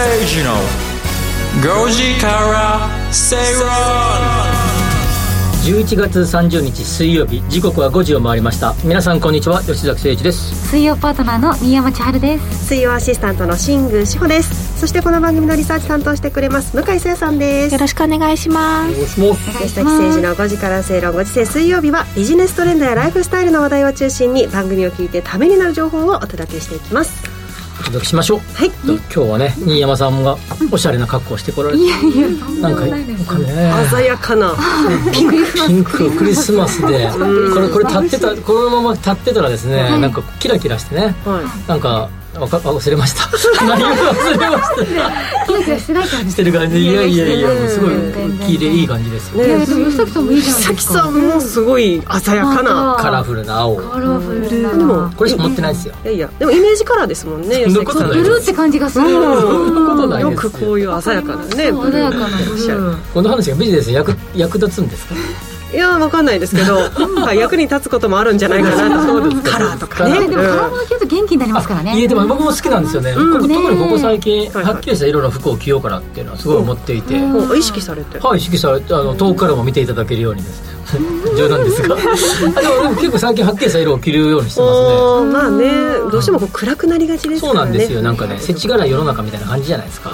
崎誠二の5時から正論11月30日水曜日時刻は5時を回りました。皆さんこんにちは吉崎誠一です。水曜パートナーの新山千春です。水曜アシスタントの新宮志保です。そしてこの番組のリサーチ担当してくれます向井誠さんです。よろしくお願いします。吉崎誠二の5時から正論ご時世水曜日はビジネストレンドやライフスタイルの話題を中心に番組を聞いてためになる情報をお届けしていきますお届けしましょう。はい。今日はね新山さんがおしゃれな格好をしてこられて。いやいやなんかなんかね。鮮やかな。ピンクピンククリスマスで。これこれ立ってたこのまま立ってたらですねなんかキラキラしてね。はい。なんかわか忘れました。内容忘れました。キラキラしてない感じ。してる感じ。いやいやいやもうすごい綺麗いい感じですよ。いやねでも吉崎さんもいいじゃない吉崎ですか。さんもすごい鮮やかな。カラフルな青。カラフルな。でもこれしか持ってないですよ。いやいやでもイメージカラーですもんね吉崎さん。ブルーって感じがする。そんなことないよですよ。くこういう鮮やかなね鮮やかなでいらっしゃるこの話がビジネスに役役立つんですか？いやわかんないですけど、はい役に立つこともあるんじゃないかなと。カラーとかね。えでもカラーもの着ると元気になりますからね。いやでも僕も好きなんですよね、特にここ最近はっきりした色の服を着ようかなっていうのはすごい思っていて、意識されて。はい意識されてあの遠くからも見ていただけるようにです。ね冗談ですが。あでもでも結構最近はっきりした色を着るようにしてますね。まあねどうしてもこう暗くなりがちですからね。そうなんですよ。なんかね世知辛い世の中みたいな感じじゃないですか。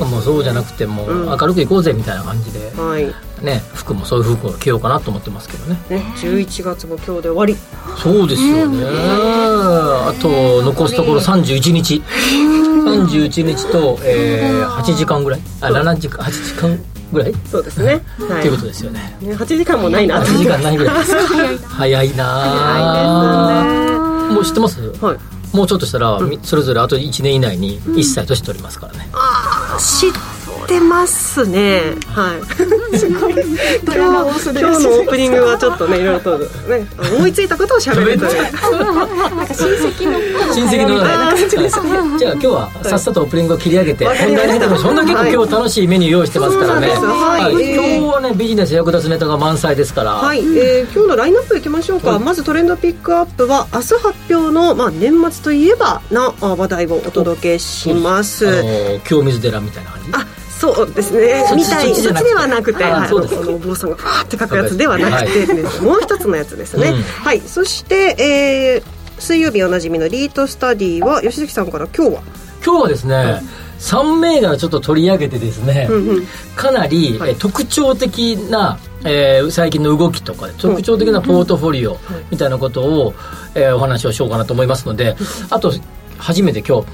もうそうじゃなくてもううん。明るくいこうぜみたいな感じで、はい。ね服もそういう服を着ようかなと思ってますけどね。ね11月も今日で終わり。そうですよね、あと残すところ31日。31日と、えー、8時間ぐらい。あ7時間8時間ぐらい、そうですね。はっていうことですよね。ね8時間もないな。8時間ないぐらい。ですか早いなあ。早いもう知ってます、はい。もうちょっとしたら、みそれぞれあと1年以内に1歳年取りますからね、知ってますね。はい。すごい今日のオープニングはちょっとねいろいろとね思いついたことを喋るという。親戚のね。じゃあ今日はさっさとオープニングを切り上げて本題に入ってもそんな結構今日楽しいメニュー用意してますからね、はい。今日はねビジネス役立つネタが満載ですから、はい、えー今日のラインナップいきましょうか、まずトレンドピックアップは明日発表の、まあ、年末といえばなあ話題をお届けします。あの清水寺みたいな感じ？あそうですね。みたい。そっちではなくてはい。あそのお坊さんがファーって書くやつではなくてもう一つのやつですね、うん。はい。そして、えー水曜日おなじみのリートスタディは吉崎さんから今日は？今日はですね、3銘柄ちょっと取り上げてですね、うんうん。かなり、はい。え特徴的な、えー最近の動きとか特徴的なポートフォリオみたいなことを、えーお話をしようかなと思いますのであと初めて今日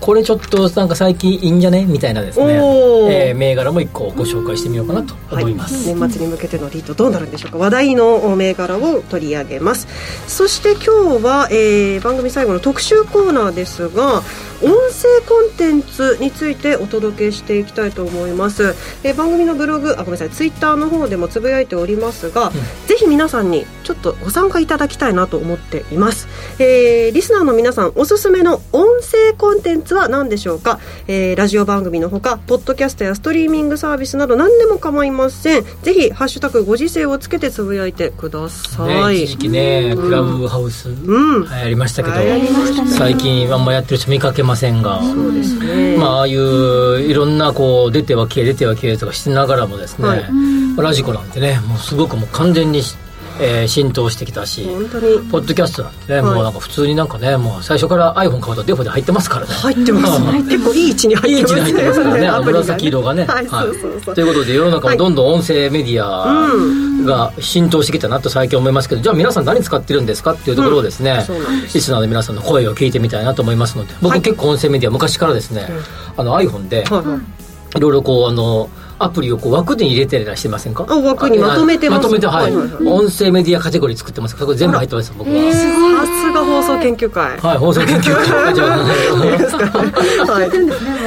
ここれちょっとなんか最近いいんじゃね？みたいなですね、えー銘柄も一個ご紹介してみようかなと思います、はい、年末に向けてのリードどうなるんでしょうか？話題の銘柄を取り上げます。そして今日は、えー番組最後の特集コーナーですが音声コンテンツについてお届けしていきたいと思います、えー番組のブログあごめんなさいツイッターの方でもつぶやいておりますが、ぜひ皆さんにちょっとご参加いただきたいなと思っています、えーリスナーの皆さんおすすめの音声コンテンツは何でしょうか、えーラジオ番組のほかポッドキャストやストリーミングサービスなど何でも構いません。ぜひ「ハッシュタグご時世」をつけてつぶやいてください、ね、一時期ね、クラブハウス、うん。流行りましたけど、流行りましたね。最近あんまやってる人見かけませんが、そうですね、まあ、ああいういろんなこう出ては消え出ては消えとかしながらもですね、はい。ラジコなんてねもうすごくもう完全に、えー浸透してきたし、本当に。ポッドキャストなんてね、はい。もうなんか普通になんかねもう最初から iPhone 買うとデフォで入ってますからね。入ってます。うん結構いい位置に入いいってます位置に入ってますからね。あのアプリが紫色がね。はい、そうそうそう。ということで世の中もどんどん音声メディアが浸透してきたなと最近思いますけどじゃあ皆さん何使ってるんですかっていうところをですね、そうなんリスナーの皆さんの声を聞いてみたいなと思いますので僕はい。結構音声メディア昔からですね、あの iPhone ではいはい。いろいろこうあのアプリをこう枠に入れてらっしゃいませんか？あ枠にまとめてます。まとめてはい、音声メディアカテゴリー作ってます。からこれ全部入ってます僕は、さすが放送研究会。はい放送研究会。じゃあはい。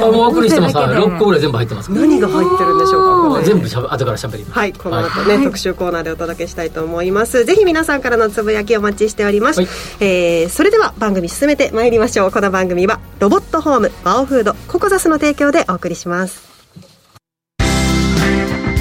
あもう枠にしてますはい6個ぐらい全部入ってます。何が入ってるんでしょうか全部しゃべ後からしゃべります。はい、この後ね、特集コーナーでお届けしたいと思います。ぜひ皆さんからのつぶやきお待ちしております。はい。えーそれでは番組進めてまいりましょう。この番組はロボットホームバオフードココザスの提供でお送りします。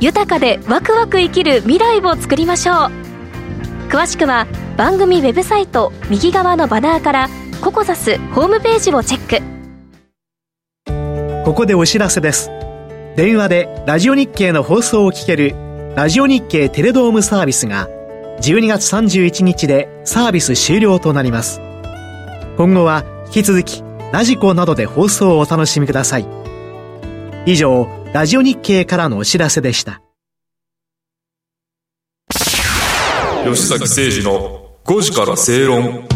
豊かでワクワク生きる未来を作りましょう。詳しくは番組ウェブサイト右側のバナーからココザスホームページをチェック。ここでお知らせです。電話でラジオ日経の放送を聞けるラジオ日経テレドームサービスが12月31日でサービス終了となります。今後は引き続きラジコなどで放送をお楽しみください。以上ラジオ日経からのお知らせでした。吉崎誠二の5時から正論。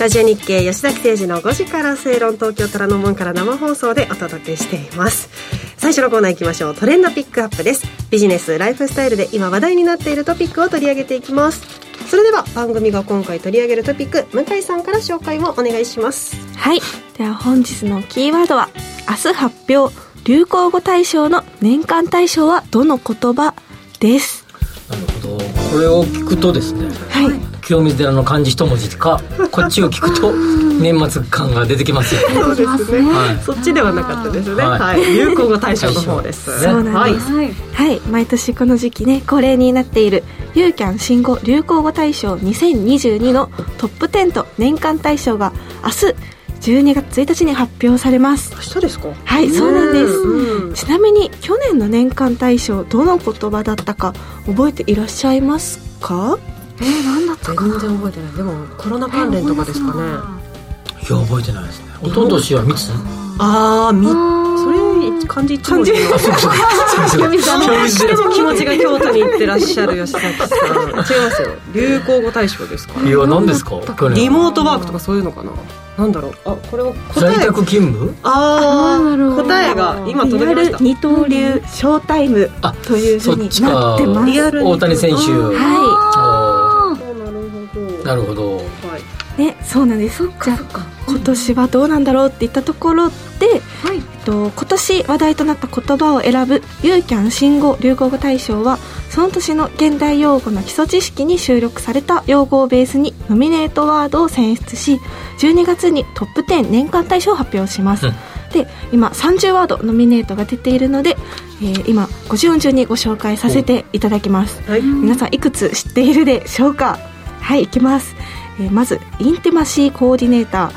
ラジオ日経吉崎誠二の5時から正論東京虎ノ門から生放送でお届けしています。最初のコーナー行きましょう。トレンドピックアップです。ビジネスライフスタイルで今話題になっているトピックを取り上げていきます。それでは番組が今回取り上げるトピック向井さんから紹介をお願いします。はい。では本日のキーワードは明日発表流行語大賞の年間大賞はどの言葉です？なるほど。これを聞くとですねはい。清水寺の漢字一文字かこっちを聞くと 年末感が出てきますよ。そうですね、はい。そっちではなかったですね。はい。はい、流行語大賞の方です。大賞そうなんです。はい。はい。毎年この時期ね恒例になっているユーキャン新語・流行語大賞2022のトップ10と年間大賞が明日12月1日に発表されます。明日ですか？はいそうなんです。うんちなみに去年の年間大賞どの言葉だったか覚えていらっしゃいますか？えー、何だった全かな？然覚えてない。でもコロナ関連とかですかね。いや覚えてないですね。一昨年は密ああみそれ漢字一文字でも気持ちが京都に行ってらっしゃる吉崎さん。違いますよ。流行語大賞ですから。いや何ですか？リモートワークとかそういうのかな？なんだろう？あこれを答え。在宅勤務？あなるほどあ答えが今リアル届きました。二刀流ショータイムあというふうにそっちかなってますリアルに大谷選手。あーはそうなるほどなるほど。はいいねそうなんです。じゃあ今年はどうなんだろうって言ったところで、はい。えっと、今年話題となった言葉を選ぶユーキャン新語・流行語大賞はその年の現代用語の基礎知識に収録された用語をベースにノミネートワードを選出し12月にトップ10年間大賞を発表します、うん。で今30ワードノミネートが出ているので、えー今50音順にご紹介させていただきます。はい。皆さんいくつ知っているでしょうか？はいいきます、えまずインテマシーコーディネータ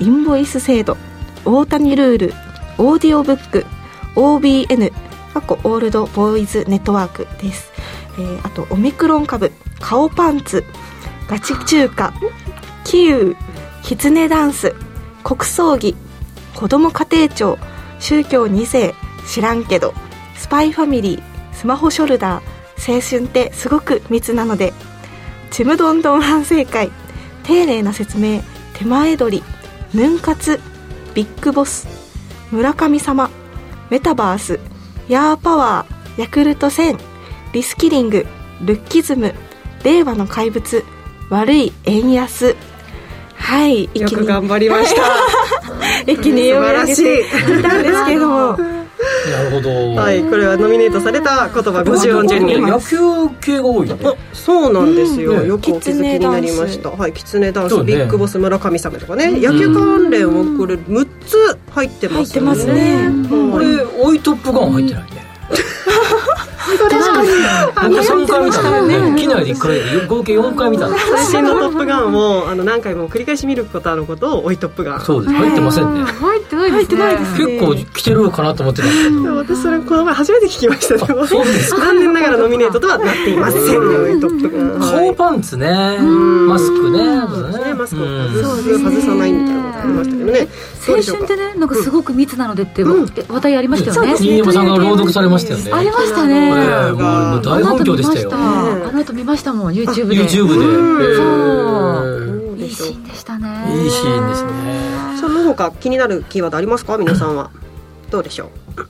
ーインボイス制度大谷ルールオーディオブック OBN 過去オールドボーイズネットワークです、えーあとオミクロン株顔パンツガチ中華キウーキツネダンス国葬儀子ども家庭庁宗教2世知らんけどスパイファミリースマホショルダー青春ってすごく密なのでちむどんどん反省会丁寧な説明手前取りヌン活ビッグボス村神様メタバースヤーパワーヤクルト1000リスキリングルッキズム令和の怪物悪い円安はい一よく頑張りました。一気に読み上げて素晴い。たんですけれども。なるほど。はいこれはノミネートされた言葉50音順に。野球系が多いね。あそうなんですよ、うんよくお気づきになりました。はいキツネダンス、そうね。ビッグボス村神様とかね、野球関連はこれ6つ入ってます入ってますね。これ追いトップガン入ってないね 僕3回見たね。機内で1回で合計4回見た最新の「トップガン」をあの何回も繰り返し見ることあることを「追いトップガン」そうです。入ってませんね。入ってないですね。入ってないです結構来てるかなと思ってたんですけど。私それこの前初めて聞きました。でもそうです残念ながらノミネートとはなっていません。追いトップガンはい顔パンツね。マスクね。マスクをうん。外さないみたいなことありましたけどね青春ってねなんかすごく密なのでってうん。話題ありましたよね、新山さんが朗読されましたよね。ありましたね、大反響でしたよ。あの後見ました。もん YouTube で。YouTube で。そう。いいシーンでしたね。ええいいシーンですね。その他気になるキーワードありますか？皆さんは。どうでしょう？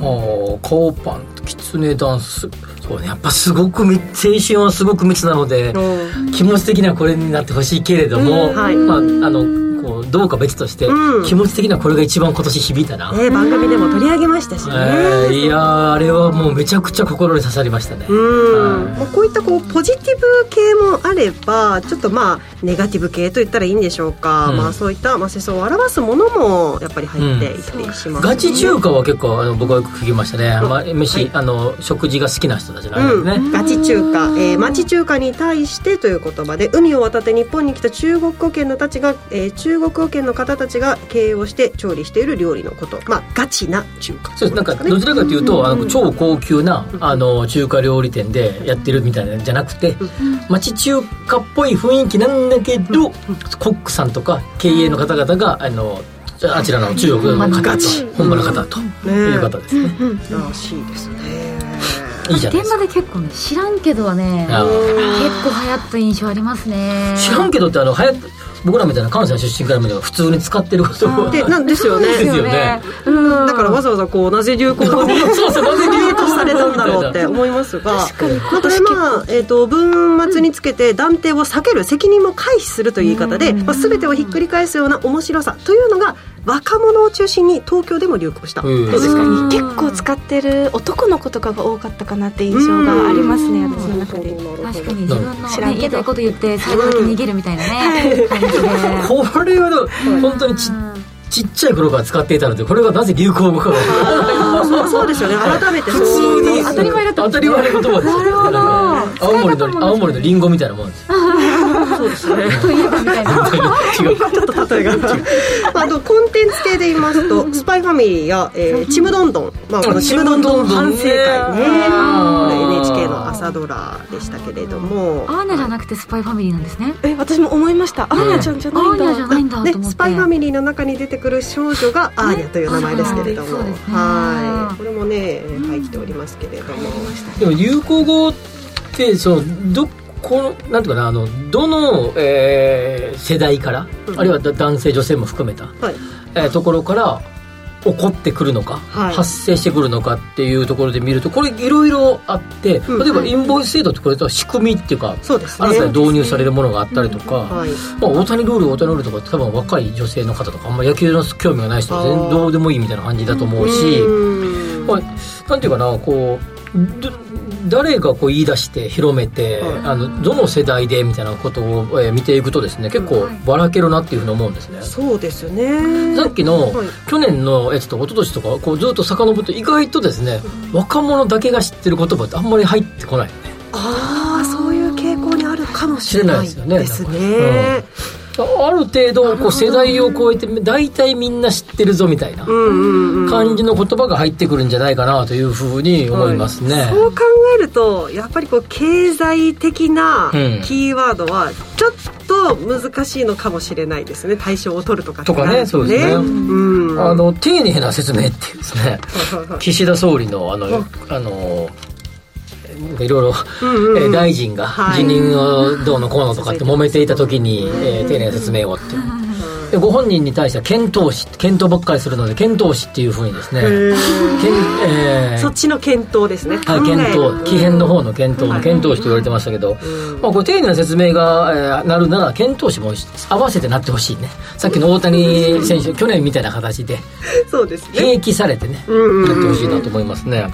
ああ顔パンツキツネダンスそうねやっぱすごくみ青春はすごく密な。ので気持ち的にはこれになってほしいけれども、うんはいまああのこうどうか別として、うん。気持ち的にはこれが一番今年響いたな、ね、番組でも取り上げましたしね、えーいやーあれはもうめちゃくちゃ心に刺さりましたね、うん。はい。まあ、こういったこうポジティブ系もあればちょっとまあネガティブ系と言ったらいいんでしょうか、うん。まあ、そういった、まあ、世相を表すものもやっぱり入っていたりします、ガチ中華は結構あの僕はよく聞きましたね、まあ、飯、あの食事が好きな人たちなんですね、うん、ガチ中華、えー、町中華に対してという言葉で海を渡って日本に来た中国語圏のたちが、えー中国語圏の方たちが経営をして調理している料理のこと。まあガチな中華。そうです。なんかどちらかというと、あの超高級なあの中華料理店でやってるみたいなんじゃなくて、町中華っぽい雰囲気なんだけど、コックさんとか経営の方々があのあちらの中国の方と本場の方という方ですね、らしいですねいいじゃ現場で結構ね知らんけどはねあ結構流行った印象ありますね。知らんけどってあの早く僕らみたいな関西出身から見れば普通に使ってること。をでなんですよね。ですよね。うん。だからわざわざこうなぜ流行語にそうそうなぜ流行語されたんだろうって思いますが。まあこれまあ、えー、と文末につけて断定を避ける責任も回避するという言い方で、まあ、全てをひっくり返すような面白さというのが若者を中心に東京でも流行した、確かに。結構使ってる男の子とかが多かったかなって印象がありますね私の中で。確かに。自分の、ね、知らんけど言いたいこと言って最後だ。け逃げるみたい。なね、感じで。これは本当にちちっちゃい頃から使っていたのでこれがなぜ流行語かがそうそうですよね。改めて。普通に。当たり前だったん当たり前の言葉ですよ。なるほど。青森の青森のリンゴみたいなもんですそうですね。といえばみたいな違う。ちょっと例えがまああとコンテンツ系で言いますと「スパイファミリーや」えーちむどんどん」まあ、この「ちむどんどん反省会ね」これ NHK の朝ドラでしたけれども。アーニャじゃなくてスパイファミリーなんですね。え私も思いました。アーニャちゃんじゃアないんだ。ーニャじゃないんだと思って、ね、スパイファミリーの中に出てくる少女がアーニャという名前ですけれども、はい。これもね入っておりますけれども、でも流行語ってそのどこのなんていうかなあのどの、えー世代から、うん。あるいはだ男性女性も含めた、はい。えーところから起こってくるのか、はい。発生してくるのかっていうところで見るとこれいろいろあって、うん例えばインボイス制度ってこれとは仕組みっていうか、そうですね。新たに導入されるものがあったりとか、はい。まあ、大谷ルール大谷ルールとかって多分若い女性の方とかあんま野球の興味がない人は全然どうでもいいみたいな感じだと思うし、うんまあ、なんていうかなこうど誰がこう言い出して広めて、はい。あのどの世代でみたいなことを、えー見ていくとですね結構ばらけるなっていうふうに思うんですね。そうですね。さっきの、はい。去年のやつと一昨年とかこうずっと遡ると意外とですね若者だけが知ってる言葉ってあんまり入ってこないよね。ああそういう傾向にあるかもしれない知れないでですすよねねある程度こう世代を超えて大体みんな知ってるぞみたいな感じの言葉が入ってくるんじゃないかなというふうに思いますね。そう考えるとやっぱりこう経済的なうん。キーワードはちょっと難しいのかもしれないですね。対象を取るとかとかねそうですね。うん。あの丁寧な説明っていうですね。岸田総理のあのあのいろいろ、大臣がはい。辞任をどうのこうのとかって揉めていた時に、えー丁寧な説明をってでご本人に対しては検討し検討ばっかりするので検討しっていうふうにですねけんえーそっちの検討ですね。はい、検討奇変の方の検討の検討士と言われてましたけど、まあ、これ丁寧な説明が、えーなるなら検討士も合わせてなってほしいね。さっきの大谷選手去年みたいな形でそうですね。併記されてね、うんうんうんやってほしいなと思いますね、はい。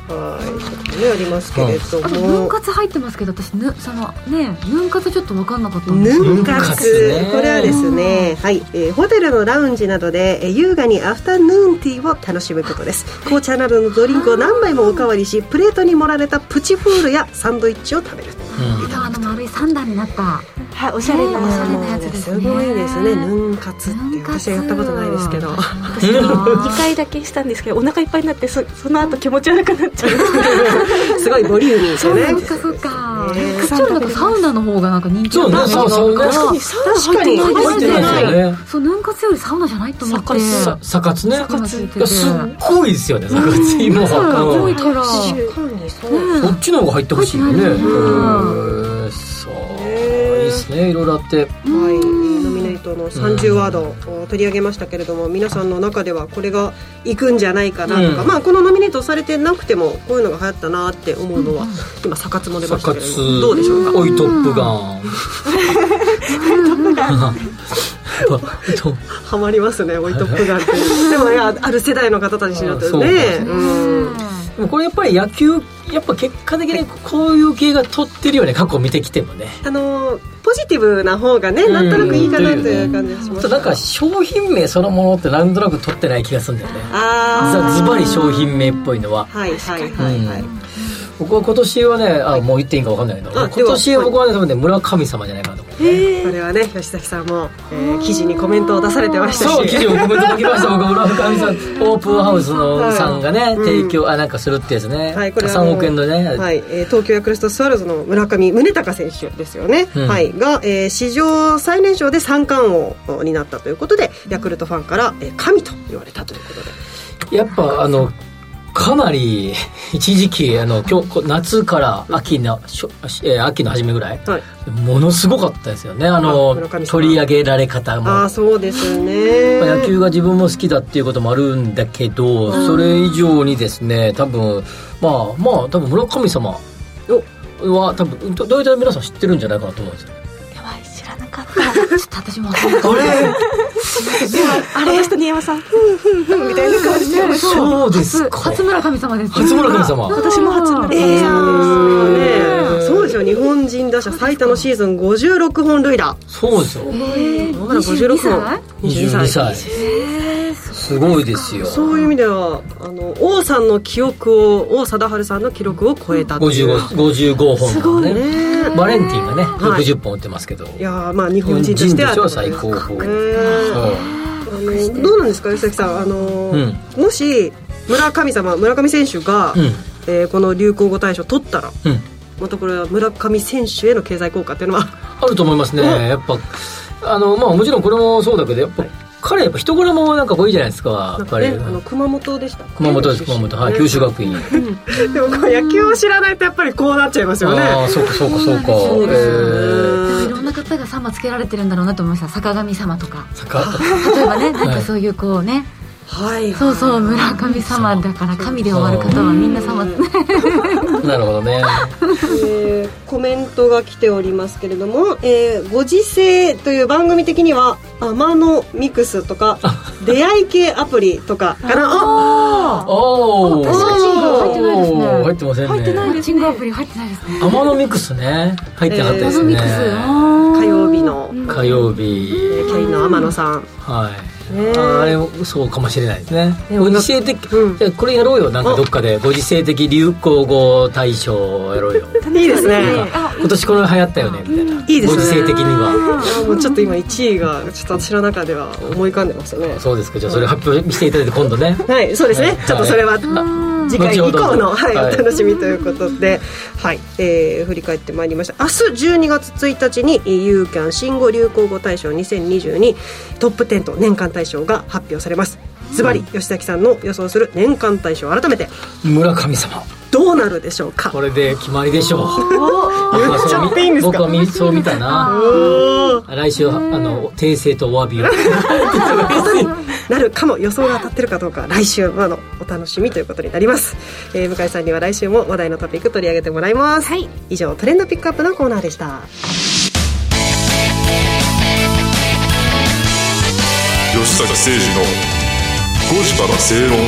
ねありますけれどあとヌンも活入ってますけど私ぬそのねヌン活ちょっと分かんなかったんですヌン活。活ね。これはですね、はい。えーホテルのラウンジなどで、え優雅にアフタヌーンティーを楽しむことです。紅茶などのドリンクを何杯もおかわりしプレートに盛られたプチフールやサンドイッチを食べる。うん。あの丸い三段になったはいおしゃれなねおしゃれなやつですね。すごいですね。ヌン活ってヌン活。私はやったことないですけど。私2回だけしたんですけどお腹いっぱいになってそその後気持ち悪くなっちゃう。すごいボリューミーそでね。っかそっか。ねこっちよりなんかサウナの方がなんか人気そうねなそうそう確かにサウナ確かに入ってない。入ってないですよね。そうヌン活よりサウナじゃないと思って。さサカツね。すっごいですよねサカツ今。そう多いはからそっちの方が入ってほしいよね。うんそういいですね。いろいろあって。はい、ノミネートの30ワードを取り上げましたけれども、皆さんの中ではこれがいくんじゃないかなとか、うん。まあこのノミネートされてなくてもこういうのが流行ったなって思うのは、今サカツも出ましたけれどもどうでしょうか？おいトップガンとハマりますね「追いトップガン」ってでもいやある世代の方たちにとってね。うん。これやっぱり野球やっぱ結果的にこういう系が取ってるよね過去見てきてもね。あのポジティブな方がねなんとなくいいかなという感じがします。なんか商品名そのものってなんとなく取ってない気がするんだよね。あズバリ商品名っぽいのは。あはいはいはいはい、うん僕は今年はねあもう言っていいか分かんないけどあ今年は僕はね多分ね村神様じゃないかなと。思うこれはね吉崎さんも、えー記事にコメントを出されてましたし。そう記事をコメント書きました。僕村神さん オープンハウスのさんがね、うん提供あなんかするってやつね、はい、これは3億円のね、はいえー東京ヤクルトスワローズの村上宗隆選手ですよね、うん。はい、が、えー史上最年少で三冠王になったということでヤクルトファンから、えー神と言われたということで。やっぱあのかなり一時期あの今日夏から秋のしょ、えー秋の初めぐらい。はい、ものすごかったですよね。ああの取り上げられ方も。ああそうですね。まあ野球が自分も好きだっていうこともあるんだけど、それ以上にですね多分まあまあ多分村神様は多分ど大体皆さん知ってるんじゃないかなと思うんですよちょっと私も分かんないあれ？あれ新山さん。みたいな感じで。そうですか。初村神様です。初村神様。私も初のえー。ねそうですよ日本人打者最多のシーズン56本塁打。そうですよ。まだ56本。22歳すごいですよ。そういう意味ではあの王さんの記憶を王貞治さんの記録を超えたっていう。55 55本のね。ね。バレンティンがねはい。60本打ってますけど、いやーまあ日本人としてはは最高峰。ねあのどうなんですか吉崎さん。あの、うん。もし村神様村上選手が、うん。えーこの流行語大賞取ったらうん。またこれは村上選手への経済効果っていうのは。あると思いますね。やっぱあのまあもちろんこれもそうだけどやっぱ彼やっぱ人柄もなんかこういいじゃないですかやっぱり、ねあの熊本でした熊本です熊本。はい九州学院。でもこう野球を知らないとやっぱりこうなっちゃいますよね。ああそうかそうかそうか。そうですよね。えいろんな方が様つけられてるんだろうなと思いました坂上様とか。ー坂？例えばねなんかそういうこうねはいそうそう村上様だから神で終わる方はみんな様なるほどね。えーコメントが来ておりますけれども「えーご時世」という番組的には「アマノミクス」とか「出会い系アプリ」とかかな。あおお確かに入ってないですね。入ってませんね。入ってないマッチングアプリ入ってないですね。天野ミクスね。入ってなかったですね、ミクス。火曜日の、火曜日。えーキャインの天野さん。はいねあれそうかもしれないですね。ねご時世的、うん。じゃあこれやろうよ。なんかどっかでご時世的流行語大賞やろうよ。いいですね。今年これ流行ったよねみたいな。いいですね。ご時世的には。あもうちょっと今1位がちょっと私の中では思い浮かんでましたね。そうですか。じゃあそれ発表していただいて今度ね。はいそうですね、はい。ちょっとそれは次回以降の、はいはい。お楽しみということで、はいえー振り返ってまいりました。明日12月1日にユーキャン新語・流行語大賞2022トップ10と年間大賞が発表されます。ズバリ吉崎さんの予想する年間大賞改めて村神様。どうなるでしょうか？これで決まりでしょう。僕はみそう見たな。来週あの訂正とお詫びを なるかも予想が当たってるかどうか来週まのお楽しみということになります、えー向井さんには来週も話題のトピック取り上げてもらいます、はい。以上トレンドピックアップのコーナーでした。吉坂誠二の5時から正論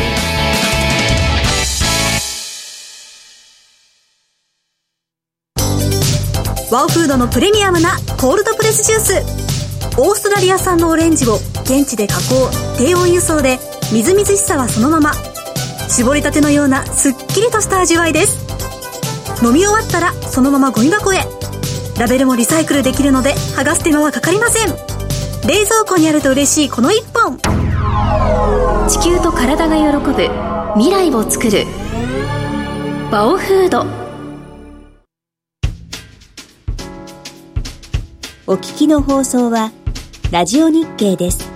ワオフードのプレミアムなコールドプレスジュースオーストラリア産のオレンジを現地で加工低温輸送でみずみずしさはそのまま絞りたてのようなすっきりとした味わいです。飲み終わったらそのままゴミ箱へ。ラベルもリサイクルできるので剥がす手間はかかりません。冷蔵庫にあると嬉しいこの一本。地球と体が喜ぶ未来を作る。バオフード。お聞きの放送はラジオ日経です。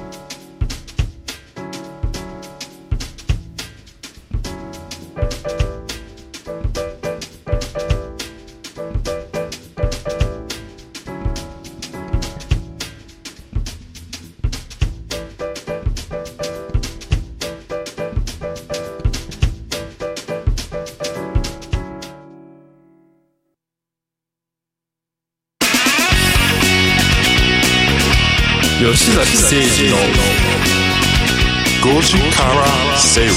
崎誠二の5時から正論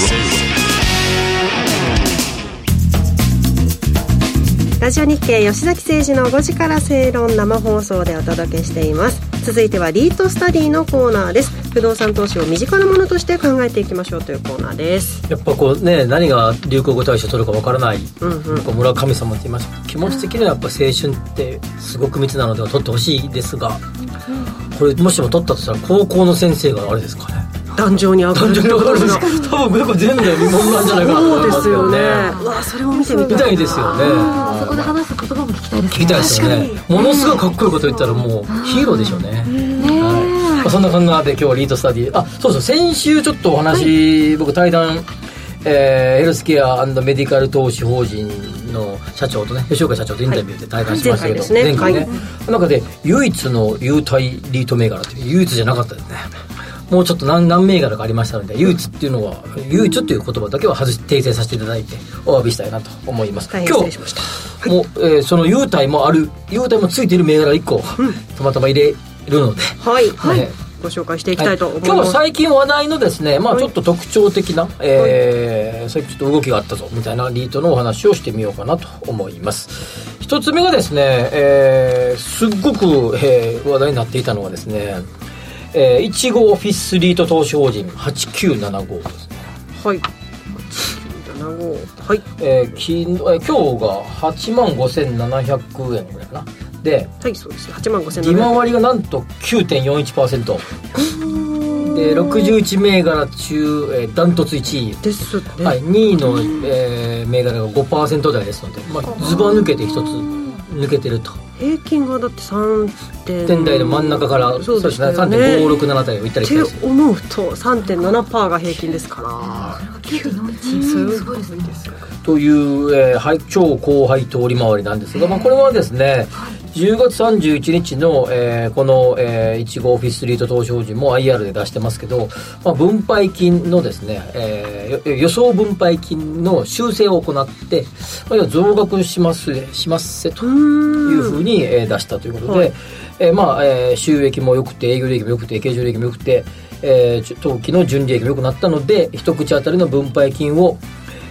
ラジオ日経吉崎誠二の5時から正論生放送でお届けしています。続いてはリートスタディのコーナーです。不動産投資を身近なものとして考えていきましょうというコーナーです。やっぱこうね何が流行語大賞取るかわからない、うんうん。やっぱ村神様って言いました気持ち的にはやっぱ青春ってすごく密なのでは取ってほしいですがこれもしも取ったとしたら高校の先生があれですかね。壇上に上がる。単純に分かるんです多分結構前代未聞なんじゃないかなとそうで思いますすよよね。わそれも見てみたいみたいですよね。あそこで話す言葉も聞きたいですね。聞きたいですよね。ものすごいかっこいいこと言ったらもうヒーローでしょうね。はいまあそんな感じで今日はリードスタディ。あそうそう先週ちょっとお話、僕対談えーヘルスケアメディカル投資法人の社長とね吉岡社長とインタビューで対談しましたけど、はい前回ね。ね中で唯一の優待リート銘柄という唯一じゃなかったですね。もうちょっと何何銘柄かありましたので唯一っていうのは唯一っていう言葉だけは外し訂正させていただいてお詫びしたいなと思います。大変失礼しました。もう、えーその優待もある優待もついている銘柄1個、たまたま入れるので。はい、はい。ご紹介していきたいと思います、今日は最近話題のですね、まあ、ちょっと特徴的な、えー最近ちょっと動きがあったぞみたいなリートのお話をしてみようかなと思います。一つ目がですね、えーすっごく、えー話題になっていたのはですね、えー、いちごオフィスリート投資法人8975ですね。はい。7号はい。えー昨日えー今日が8万5700円ぐらいかなではいそうです8万5000利回りがなんと9.41%で61銘柄中、えーダントツ1位。ですね、はい、2位の、えー銘柄が5%台ですので、まあ、ズバ抜けて一つ抜けてると。平均がだって3点。点台の真ん中からそうですね。3.567台を行ったり来たりしてって思うと3.7%が平均ですから。9.41すごいですね。という、えーはい超高配当利回りなんですが、まあ、これはですね、10月31日の、えーこの、えー、いちごオフィスリート投資法人も IR で出してますけど、まあ、分配金のですね、えーよ予想分配金の修正を行って、まあ、増額しますしますせというふうに、えー出したということで、はい。えーまあえー収益も良くて営業利益も良くて経常利益も良くて、えー当期の純利益も良くなったので一口当たりの分配金を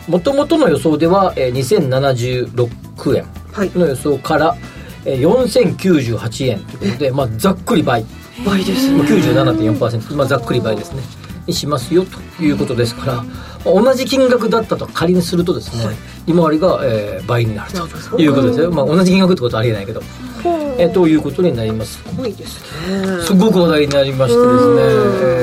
もともとの予想では、えー2076円はい。の予想から、えー4098円ということで、まあ、ざっくり倍。倍ですまあ97.4%、まあ、ざっくり倍ですねにしますよということですから、まあ同じ金額だったと仮にするとですね、利回りが、えー倍になるということですよ、まあ、同じ金額ってことはありえないけど、えーということになります。すごいですね。すごく話題になりましてですね、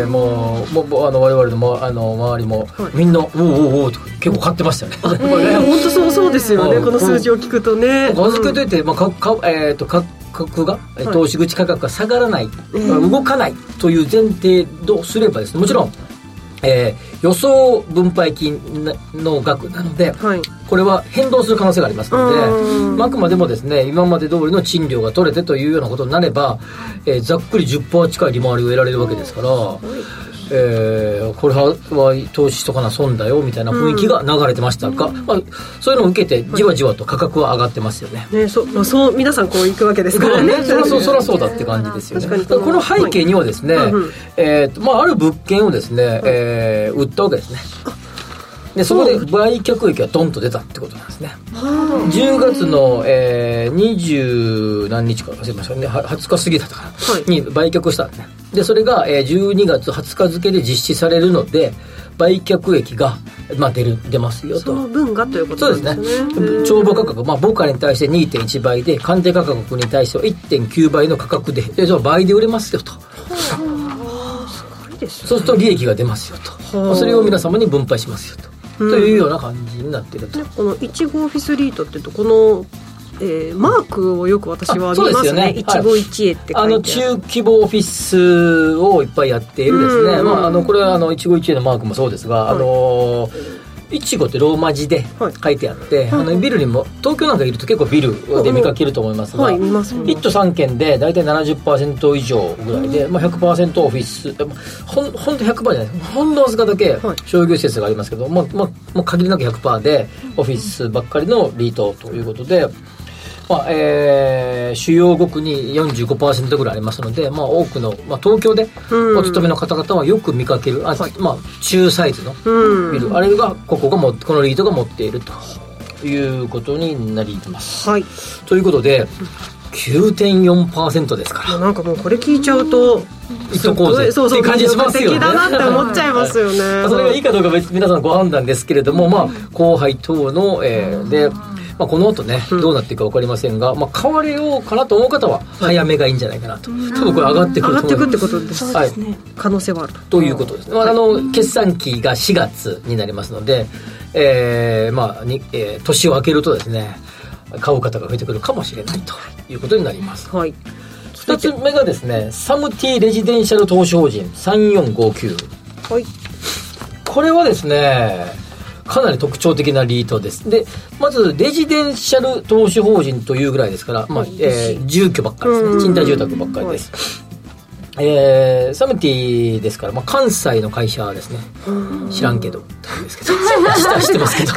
えーもうもあの我々の,、ま、あの周りも、みんな「おうおうおう」と結構買ってましたよね。本当そうそうですよね。うん。この数字を聞くとね。預けといて、まあかかえー、と価格が、えー投資口価格が下がらない、まあ動かないという前提とすればですねもちろん、えー予想分配金の額なので、はい。これは変動する可能性がありますので、あくまでもですね今まで通りの賃料が取れてというようなことになれば、えーざっくり10%近い利回りを得られるわけですから、えーこれはは投資しとかな損だよみたいな雰囲気が流れてましたが、まあ、そういうのを受けてじわじわと価格は上がってますよね。ねそうまあそう皆さんこう行くわけですからね。そりゃそうそそうだって感じですよね。この背景にはですね、はいうんうん。えーとまあ、ある物件をですね、えー売ったわけですね。でそこで売却益がドンと出たってことなんですね。10月の、えー、20何日か忘れましたね。は20日過ぎだったかな、はい。に売却したんね。でそれが、えー、12月20日付で実施されるので売却益が、まあ、出る出ますよと。その分がということそうですね。なんですね。帳簿価格、まあ、母価に対して2.1倍で鑑定価格に対しては1.9倍の価格ででその倍で売れますよと。いいですね。そうすると利益が出ますよと、それを皆様に分配しますよと、うんというような感じになっているこのいちごオフィスリートっていうとこの、えーマークをよく私はあ見ますね。ねい。ちご一会って書いてあの中規模オフィスをいっぱいやっている。ですね、うんまあ、あのこれはあの一期一会のマークもそうですが、あのいちごってローマ字で書いてあって、あのビルにも東京なんかいると結構ビルで見かけると思いますが、はい見ます見1都3県で大体70%以上ぐらいで、まあ、100%オフィス。ほんほんと100%じゃない。ほんのわずかだけ商業施設がありますけど、まあまあまあ、限りなく100%でオフィスばっかりのリートということで、まあえー主要国に45%ぐらいありますので、まあ、多くの、まあ、東京でお勤めの方々はよく見かける、あまあ、中サイズのうん。ビル、あれがここがもこのリートが持っているということになります。はい。ということで9.4%ですから。なんかもうこれ聞いちゃうといっとこうぜ。そうそうって感じしますよね。だなって思っちゃいますよね。それがいいかどうか皆さんご判断ですけれども、まあ、後輩等の、えーで、まあ、この後ね、どうなっていくか分かりませんが、まあ、変われようかなと思う方は、早めがいいんじゃないかなと。多分これ上がってくる上がってくってと思います。ことですはい。可能性はあるとということですね。まあ、あの、決算期が4月になりますので、えー、まあ、に、えー年を明けるとですね、買う方が増えてくるかもしれないということになります。はい二つ目がですね、サムティレジデンシャル投資法人3459。はいこれはですね、かなり特徴的なリートです。で、まず、レジデンシャル投資法人というぐらいですから、まあ、えー住居ばっかりですね。賃貸住宅ばっかりです。えー、サムティですから、まあ、関西の会社ですね。知らんけど、ですけど。知知ってますけど。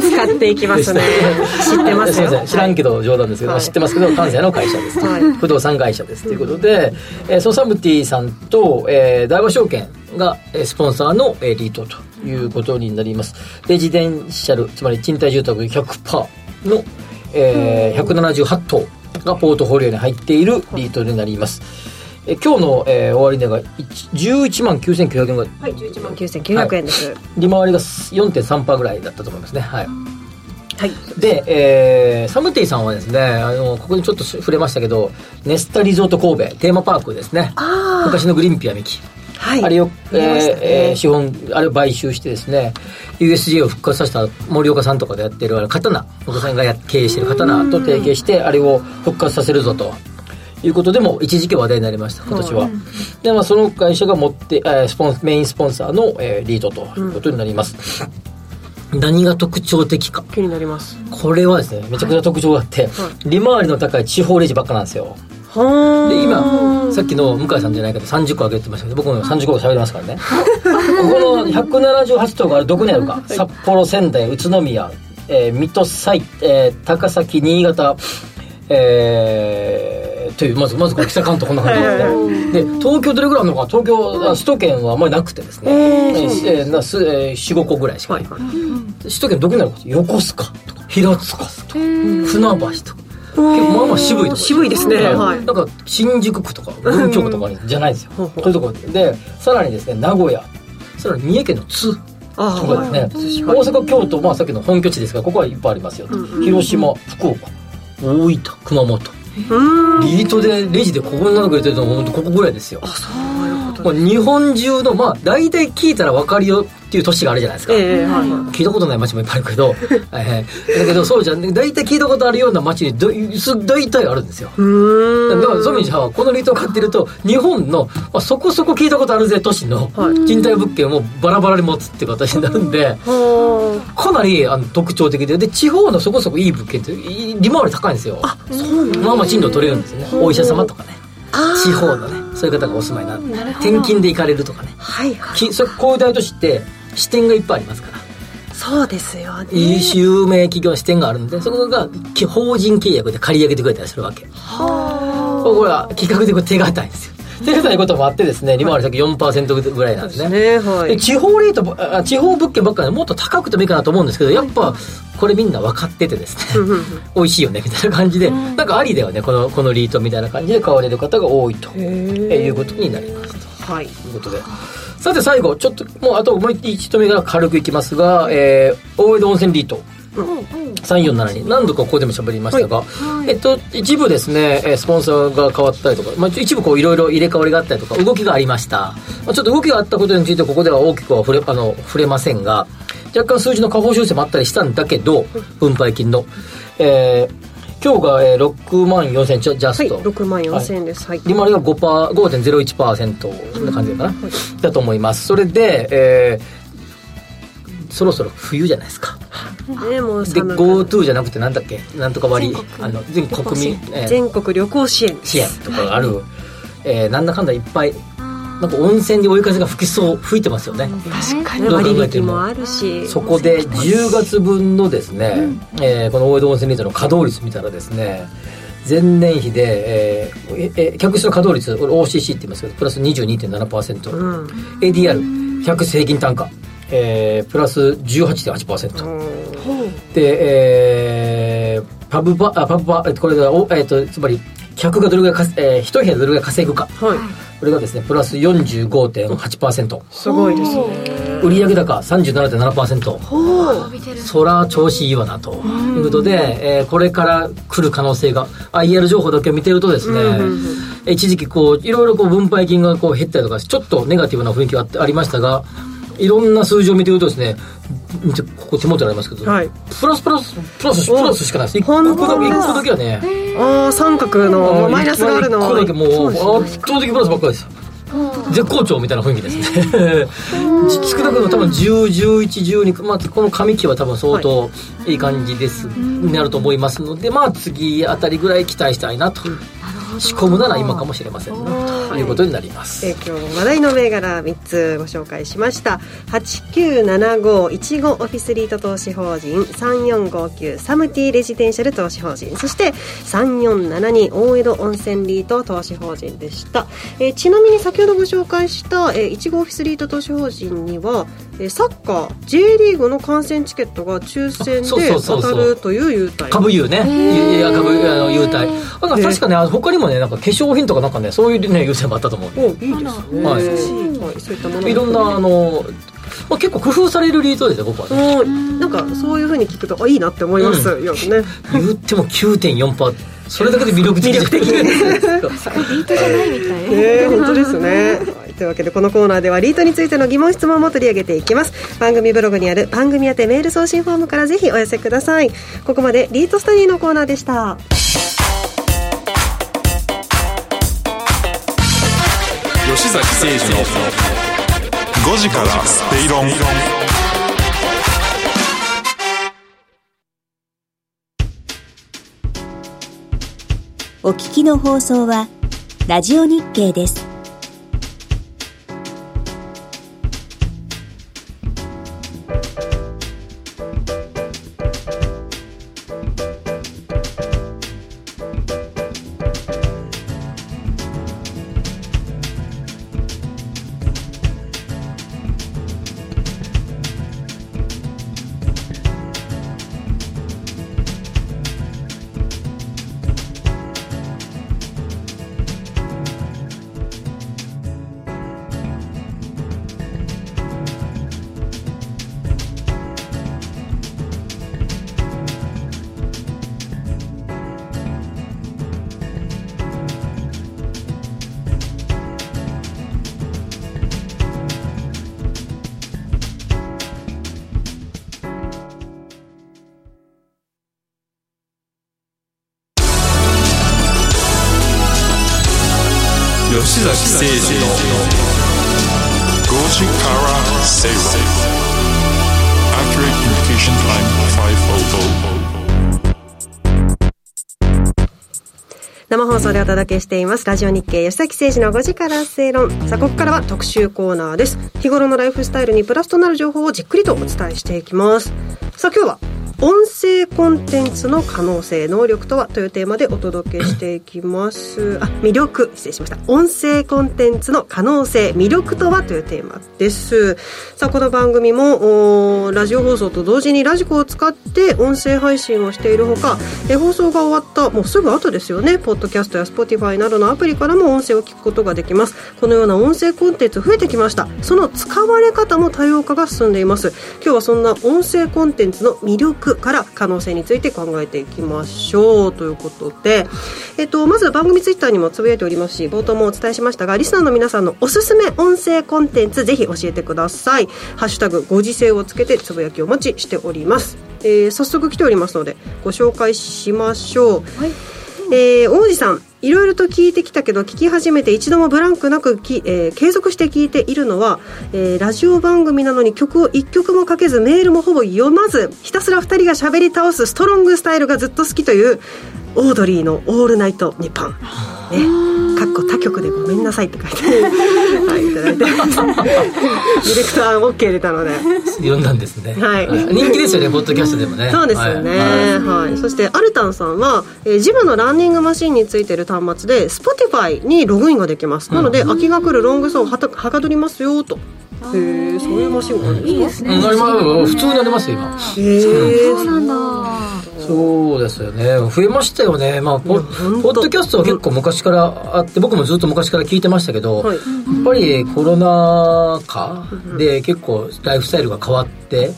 使 っていきますね。知ってますよ。知らんけど冗談ですけど、はい。知ってますけど関西の会社です、はい。不動産会社ですということで、えー、そのサムティさんと、えー、大和証券がえースポンサーの、えー、リートということになります。レジデンシャルつまり賃貸住宅100%の、えー、178棟がポートフォリオに入っているリートになります、えー今日の、えー、終値が1 11万9900円ぐらい。はい11万9900円です。利回りが4.3%ぐらいだったと思いますね。はい。はい。で、えーサムティさんはですね、あの、ここにちょっと触れましたけど、ネスタリゾート神戸、テーマパークですね。あ昔のグリンピアミキ。はい。あれを、ね。ーえー資本、あれを買収してですね、USJ を復活させた森岡さんとかでやってる、あの、刀、森岡さんがや経営してる刀と提携して、あれを復活させるぞと。いうことでも一時期話題になりました今年は、で、まあ、その会社が持って、えースポンメインスポンサーの、えーリードということになります、何が特徴的か。気になります。これはですねめちゃくちゃ特徴があって、利回りの高い地方レジばっかなんですよ。はで今さっきの向井さんじゃないけど30個あげてましたけど僕も30個喋りますからね。ここの178棟があるどこにあるか、札幌仙台宇都宮、えー水戸埼、えー高崎新潟えーというまずまず北関東こんな感じですね。で東京どれぐらいあるのか？東京あ首都圏はあんまりなくてですね、えーえーなすえー45個ぐらいしか。ない、首都圏どこにあるか横須賀とか平塚とか船橋とかまあまあ渋い渋いですね。はい。なんか新宿区とか文京区とかじゃないんですよそういうところでさらにですね名古屋。さらに三重県の津。あとかですね。大阪京都まあさっきの本拠地ですがここはいっぱいありますよと。広島福岡大分熊本。リートでレジでここになってくれてるのは本当ここぐらいですよ。もう日本中のまあ大体聞いたら分かるよっていう都市があるじゃないですか、ええはい。聞いたことない街もいっぱいあるけど、えーだけどそうじゃん。大体聞いたことあるような街にどす大体あるんですよ。だからそういう意味じゃこのリートを買ってると日本の、まあ、そこそこ聞いたことあるぜ都市の賃貸物件をバラバラに持つっていう形になるんで、かなりあの特徴的でで地方のそこそこいい物件ってい利回り高いんですよ。まあまあ賃料取れるんですよねお医者様とかね地方のねそういう方がお住まいになる転勤で行かれるとかね。はいはい。きそこういう大都市って支店がいっぱいありますから。そうですよね。有名企業の支店があるんでそこがき法人契約で借り上げてくれたりするわけ。これは企画でこれ手堅いんですよということもあってですね、利回り先4%ぐらいなんですね。地方レートあ、地方物件ばっかりもっと高くてもいいかなと思うんですけど、やっぱ、これみんな分かっててですね、美味しいよね、みたいな感じで、うん、なんかありだよね、この、このリートみたいな感じで買われる方が多いということになりますと。はい。ということで。さて最後、ちょっと、もうあともう一度目が軽くいきますが、えー、大江戸温泉リート。うん、3472何度かここでも喋りましたが、はい。はい、えっと、一部ですねスポンサーが変わったりとか、まあ、一部こういろいろ入れ替わりがあったりとか動きがありました、まあ、ちょっと動きがあったことについてここでは大きくは触れあの触れませんが若干数字の下方修正もあったりしたんだけど分配金の、えー今日が、え、6万4000円。ジャスト、はい、6万4000円です、はい、利回りが5パー5.01%な感じかな、うん。はい、だと思います。それで、えーそろそろ冬じゃないですか。ねもうで GoTo じゃなくてなんだっけ？なんとか割あの全国民、えー全国旅行支援支援とかがある、えーなんだかんだいっぱいなんか温泉に追い風が吹きそう吹いてますよね。確かに。どう考割えても。引もあるし。そこで10月分のですね、えーこの大江戸温泉リートの稼働率見たらですね前年比で、えーええ客室の稼働率これ OCC って言いますけどプラス22.7%、うん。ADR100 平均単価、えープラス18.8%、うん。で、えーパブバあパブバえっとこれがお、えー、とつまり客がどれぐらいえー、一部屋でどれぐらい稼ぐか。はい。これがですねプラス45.8%すごいですね。売上高37.7%伸びてる。そら調子いいわなと。いうことで、えーこれから来る可能性が。IR 情報だけを見てるとですね、一時期こういろいろこう分配金がこう減ったりとかちょっとネガティブな雰囲気があってありましたがいろんな数字を見てるとですねここ手元にありますけど、はい。プラスプラスプラスプラスしかないです。一個本だ。けはね。ああ三角のマイナスがあるの一個だけもう圧倒的プラスばっかりです。絶好調みたいな雰囲気ですね。少なくとも多分101112まあこの上期は多分相当い。い感じです、なると思いますのでまあ次あたりぐらい期待したいなと仕込むなら今かもしれません。なということになります、えー今日話題の銘柄3つご紹介しました。897515オフィスリート投資法人3459サムティレジデンシャル投資法人。そして3472大江戸温泉リート投資法人でした、えーちなみに先ほどご紹介した、えー、15オフィスリート投資法人には、えーサッカー J リーグの観戦チケットが抽選あそうで当そうそうそう。たるという優待。株優ね、いや株あの優待。あの確かねあの他にもねなんか化粧品とかなんかねそういうね優先もあったと思う。おいいですね、はい。はい、そういったものもいろんなあの、まあ、結構工夫されるリートですよ僕はね。なんかそういうふうに聞くとあいいなって思います。よね、言っても9.4%それだけで魅力的魅力的リートじゃないみたい。ね本当ですね、はい、というわけでこのコーナーではリートについての疑問質問も取り上げていきます。番組ブログにある番組宛てメール送信フォームからぜひお寄せください。ここまでリートスタディのコーナーでした。吉崎誠二の5時からスペイロン。お聞きの放送はラジオ日経です。送でお届けしています。ラジオ日経吉崎誠二の5時から正論さあここからは特集コーナーです。日頃のライフスタイルにプラスとなる情報をじっくりとお伝えしていきます。さあ今日は音声コンテンツの可能性能力とはというテーマでお届けしていきます。あ魅力。失礼しました。音声コンテンツの可能性魅力とはというテーマです。さあこの番組もラジオ放送と同時にラジコを使って音声配信をしているほかえ放送が終わったもうすぐ後ですよね。ポッドキャストや Spotify などのアプリからも音声を聞くことができます。このような音声コンテンツ増えてきました。その使われ方も多様化が進んでいます。今日はそんな音声コンテンツの魅力から可能性について考えていきましょうということで、えっと、まず番組ツイッターにもつぶやいておりますし冒頭もお伝えしましたがリスナーの皆さんのおすすめ音声コンテンツぜひ教えてください。ハッシュタグご時世をつけてつぶやきお待ちしております、えー早速来ておりますのでご紹介しましょう、えー王子さんいろいろと聞いてきたけど聞き始めて一度もブランクなくき、えー継続して聞いているのは、えーラジオ番組なのに曲を一曲もかけずメールもほぼ読まずひたすら二人が喋り倒すストロングスタイルがずっと好きというオードリーの「オールナイトニッポン」ね。かっこ他局でごめんなさいって書いてはいいただいて。ディレクター OK 出たので。読んだんですね、はい。人気ですよねポッドキャストでもね。そうですよね、はい。はい。そしてアルタンさんは、えージムのランニングマシンについてる端末で Spotify にログインができます、なので秋が来るロングソングはたはかどりますよと。へえそういうマシンがあるんですかうん。あります。普通にありますよ今。へえそうなんだそうですよね。増えましたよね。まあポポッドキャストは結構昔からあって僕もずっと昔から聞いてましたけど、はい。やっぱりコロナ禍で結構ライフスタイルが変わって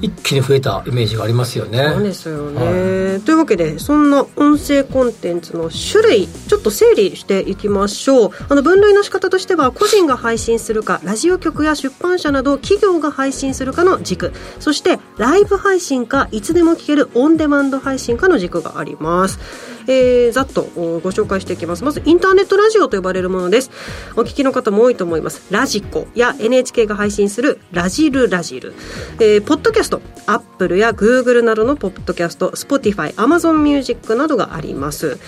一気に増えたイメージがありますよね。そうですよね、というわけでそんな音声コンテンツの種類ちょっと整理していきましょう。あの分類の仕方としては個人が配信するかラジオ局や出版社など企業が配信するかの軸。そしてライブ配信かいつでも聞けるオンデマンド配信かの軸がありますえー、ざっとおご紹介していきます。まずインターネットラジオと呼ばれるものです。お聞きの方も多いと思います。ラジコや NHK が配信するラジルラジル、えー、ポッドキャスト。アップルやグーグルなどのポッドキャスト。Spotify、Amazon Music などがあります。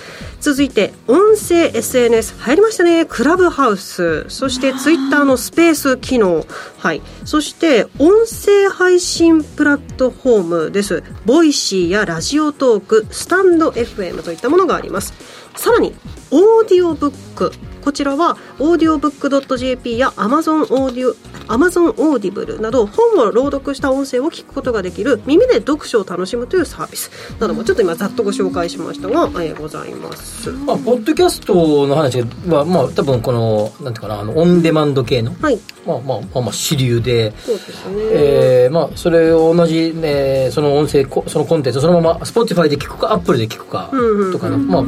続いて音声 SNS 流行りましたね。クラブハウスそしてツイッターのスペース機能。はい。そして音声配信プラットフォームです。ボイシーやラジオトーク。スタンド FM といったものがあります。さらにオーディオブックこちらはオーディオブック .jp や Amazon オーディオ Amazon オーディブルなど本を朗読した音声を聞くことができる耳で読書を楽しむというサービス。などもちょっと今ざっとご紹介しましたが、えーございます。まあ、ポッドキャストの話は、まあ、多分この、なんていうかな、あの、オンデマンド系の、はい。まあまあ、まあ、まあ、主流で、そうですね、えー、まあ、それを同じ、ね、その音声こ、そのコンテンツをそのまま、Spotify で聞くか、Apple で聞くかうんうんうん、とかの、まあ、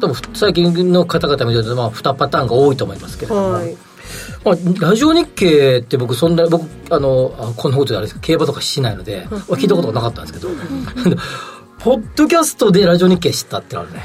多分最近の方々見てると、まあ、2パターンが多いと思いますけれども、はい。まあ、ラジオ日経って僕、そんな、僕、あの、あこんなことであれですけど、競馬とかしないので、聞いたことがなかったんですけど、ポッドキャストでラジオ日経知ったってのあるね。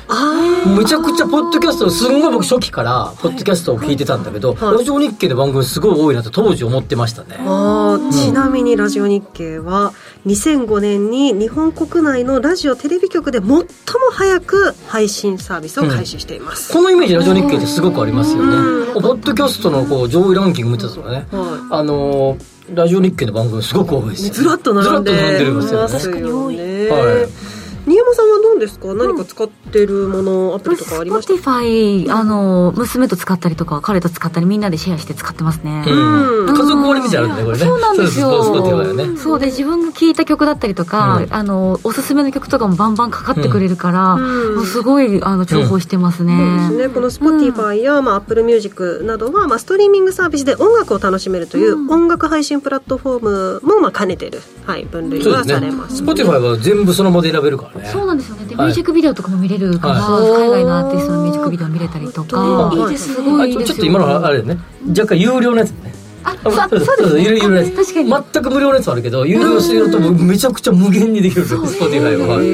めちゃくちゃポッドキャストすんごい僕初期からポッドキャストを聞いてたんだけど、はい。ラジオ日経の番組すごい多いなと当時思ってましたね。あーちなみにラジオ日経は2005年に日本国内のラジオテレビ局で最も早く配信サービスを開始しています、このイメージラジオ日経ってすごくありますようん。ね。ポッドキャストのこう上位ランキング見てたらね、はあのーラジオ日経の番組すごく多いですよ、ね。ずらっと並んでずらっと並んでるんですよますね。よね。はい新山さんはどうですか？何か使ってるもの、アプリとかありました？Spotify あの娘と使ったりとか彼と使ったりみんなでシェアして使ってますね、うん。家族割りみたいなのあるんだね、これね。そうなんですよ。そうそうそうそうね。そうで自分が聴いた曲だったりとか、うん。あのおすすめの曲とかもバンバンかかってくれるから、うん。もうすごいあの重宝してますね、そうですね、この Spotify や、まあ、Apple Music などは、まあ、ストリーミングサービスで音楽を楽しめるという音楽配信プラットフォームも、まあ、兼ねてる、はい、分類はそうですね。されます。Spotify は全部その場で選べるからね。そうなんですよね。で、はいミュージックビデオとかも見れるから、はい。海外のアーティストのミュージックビデオ見れたりとか、はいいい。ですすごあいいいですよちょっと今のあれね、若干有料のやつね。あそうそうです。ね。有料のやつ。確かに。全く無料のやつあるけど、有料するとめちゃくちゃ無限にできるんですよ、Spotify は。はい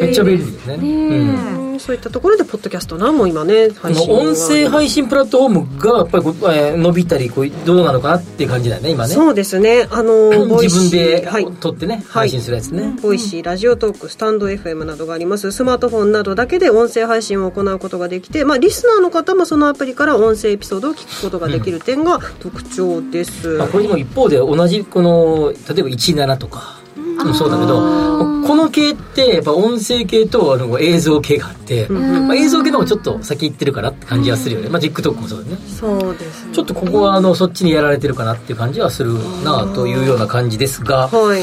めっちゃ便利ですね。うんうんそういったところでポッドキャストなんも今ね配信音声配信プラットフォームがやっぱりこう、えー伸びたりこうどうなのかなっていう感じだよね今ね。そうですね。あの 自分ではい撮ってね、配信するやつね、ボイシー、ラジオトーク、スタンド FM などがあります。スマートフォンなどだけで音声配信を行うことができて、まあ、リスナーの方もそのアプリから音声エピソードを聞くことができる点が 特徴です。まあ、これでも一方で同じこの例えば17とか。もそうだけどこの系ってやっぱ音声系とあの映像系があって、まあ、映像系の方がちょっと先行ってるかなって感じはするよね、まあ、TikTok もそうだよね。そうですね。ちょっとここはあのそっちにやられてるかなっていう感じはするなというような感じですがはい。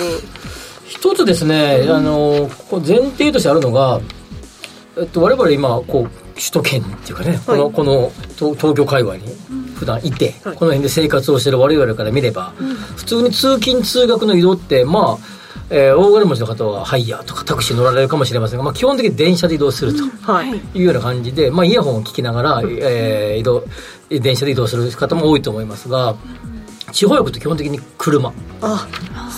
一つですね、あのこう前提としてあるのが、えっと、我々今こう首都圏っていうかね、このこの東東京界隈に普段いて、この辺で生活をしてる我々から見れば、普通に通勤通学の移動ってまあえー大金持ちの方はハイヤーとかタクシー乗られるかもしれませんが、まあ、基本的に電車で移動するとはい。いうような感じで、まあ、イヤホンを聞きながら、えー移動電車で移動する方も多いと思いますが地方行くと基本的に車。あ、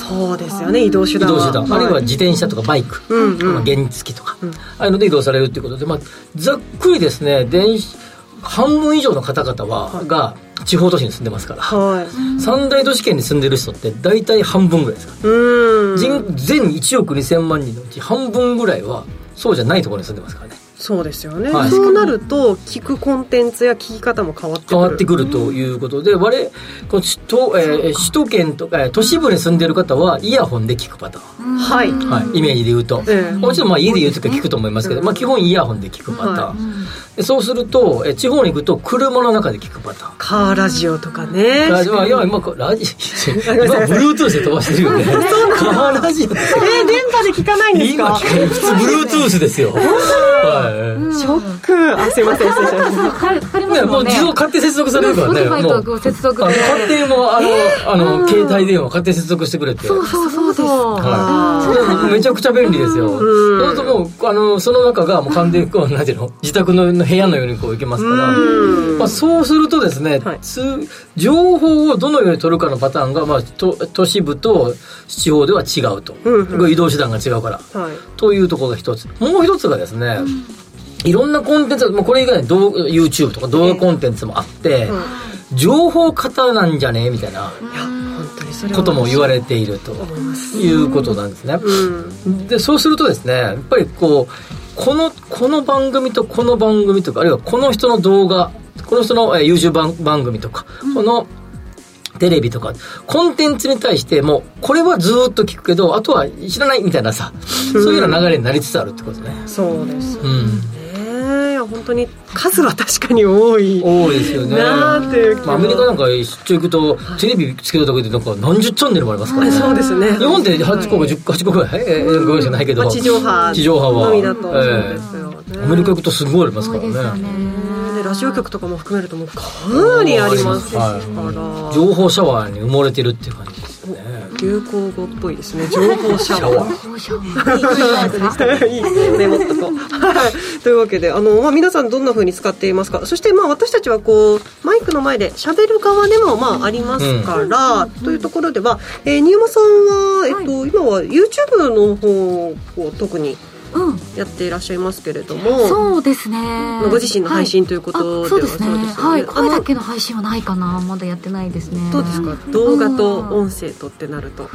そうですよね、移動手移段は。動手段、あるいは自転車とかバイク、うんうん。まあ、原付とか、ああいうので移動されるということで、まあ、ざっくりですね電子半分以上の方々は、が地方都市に住んでますから、はい。三大都市圏に住んでる人って大体半分ぐらいですか。ら、うん。全全1億2000万人のうち半分ぐらいはそうじゃないところに住んでますからね。そうですよね、はい。そうなると聞くコンテンツや聞き方も変わってくる。変わってくるということで、我々この首都,、えー首都圏とかえー都市部に住んでる方はイヤホンで聞くパターン、はい。はい、イメージで言うと、ええもちろんまあ家で言うときは聞くと思いますけど、まあ、基本イヤホンで聞くパターン、そうするとえー地方に行くと車の中で聞くパターン。カーラジオとかね。ラジオいや今こうラジ 今 Bluetooth で飛ばしてるよね。カーラジオ。えー電波で聞かないんです今か聞かない普通 Bluetooth ですよ。はい。ショック。あすいません失礼しました。かかりまね、すもねもうん自動勝手接続されるからね。もう。接続勝手にもうあの、あの、携帯電話勝手に接続してくれて。そうそうそうそう。はい。めちゃくちゃ便利ですよ。そうするともう、あの、その中がもう完全にこう、なんていうの、自宅の部屋のようにこういけますから、まあそうするとですね、つ情報をどのように取るかのパターンが、まあ、都都市部と地方では違うと。移動手段が違うから。はい。というところが一つ。もう一つがですね、いろんなコンテンツ、もうこれ以外に動画 YouTube とか動画コンテンツもあって、情報型なんじゃね？みたいなことも言われているということなんですね。で、そうするとですね、やっぱりこう、この、この番組とこの番組とか、あるいはこの人の動画、この人のえー YouTube 番番組とか、このテレビとか、コンテンツに対してもう、これはずーっと聞くけど、あとは知らないみたいなさ、そういうような流れになりつつあるってことね。そうですうん。本当に数は確かに多い多いですよね。なーっていうまあ、アメリカなんか出張行くと、テレビつけるだけでなんか何十チャンネルもありますからね。そうですね日本で8個か10個、8個ぐらい、えー、ぐらいしかないけど。まあ地上波地上波は。のみだとそうええですよねアメリカ行くとすごいありますからね。でラジオ局とかも含めるともうかなりありますから、情報シャワーに埋もれてるっていう感じですね。流行語っぽいですね。情報シャワーいいメモっとこう。はい。というわけであの、まあ、皆さんどんな風に使っていますか？そしてまあ私たちはこうマイクの前で喋る側でもまあありますから、というところでは、えー、新山さんは、えっと今は YouTube の方を特にやっていらっしゃいますけれども、そうですね。ご自身の配信ということでははいあそうですね。はい。声だけの配信はないかな。まだやってないですね。どうですか？動画と音声とってなると、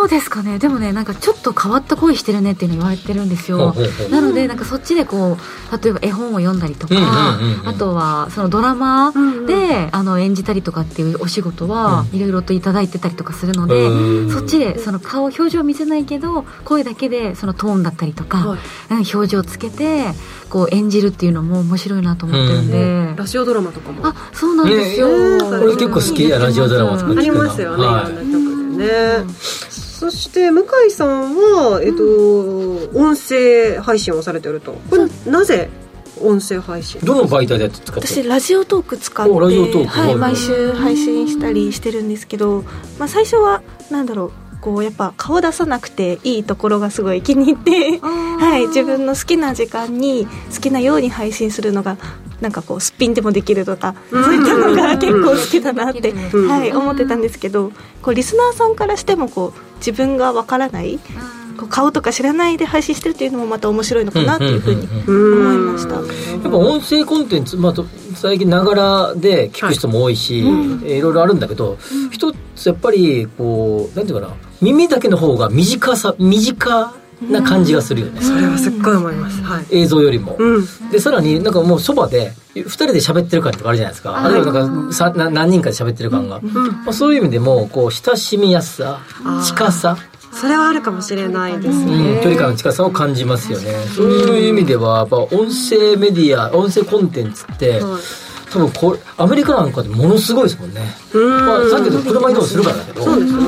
どうですかね。でもねなんかちょっと変わった声してるねっていうの言われてるんですよ。なのでなんかそっちでこう例えば絵本を読んだりとか、うんうんうんうん。あとはそのドラマで、あの演じたりとかっていうお仕事はいろいろといただいてたりとかするので、うんそっちでその顔表情見せないけど声だけでそのトーンだったりとか、うん表情つけてこう演じるっていうのも面白いなと思ってるんで、ラジオドラマとかも。あそうなんですよ、ね俺結構好き。やラジオドラマとかありますよね、はい。い、ろんな曲でね、そして向井さんは、えっと音声配信をされてると。これなぜ音声配信？どの媒体で使って私ラジオトーク使っておラジオトーク。はいはい、毎週配信したりしてるんですけど、まあ、最初はなんだろうこうやっぱ顔出さなくていいところがすごい気に入って、はい、自分の好きな時間に好きなように配信するのがなんかこうすっぴんでもできるとか、そういったのが結構好きだなって、うん。はい、思ってたんですけどこうリスナーさんからしてもこう自分がわからない顔とか知らないで配信してるっていうのもまた面白いのかなっていうふうに思いました。やっぱ音声コンテンツ、まあ、と最近ながらで聞く人も多いし、い。いろいろあるんだけど、一つやっぱりこうなんていうかな耳だけの方が短さ身近な感じがするよね、それはすっごい思います、はい。映像よりも、うん。でさらになんかもうそばで二人で喋ってる感とかあるじゃないですか、はい。あるいはなんかさな何人かで喋ってる感が、まあ、そういう意味でもこう親しみやすさ近さそれはあるかもしれないですうん、ね、距離感の近さを感じますよね、そういう意味ではやっぱ音声メディア音声コンテンツって、多分これアメリカなんかでものすごいですもんね、まあ、さっきの車移動するからだけど。そうですね。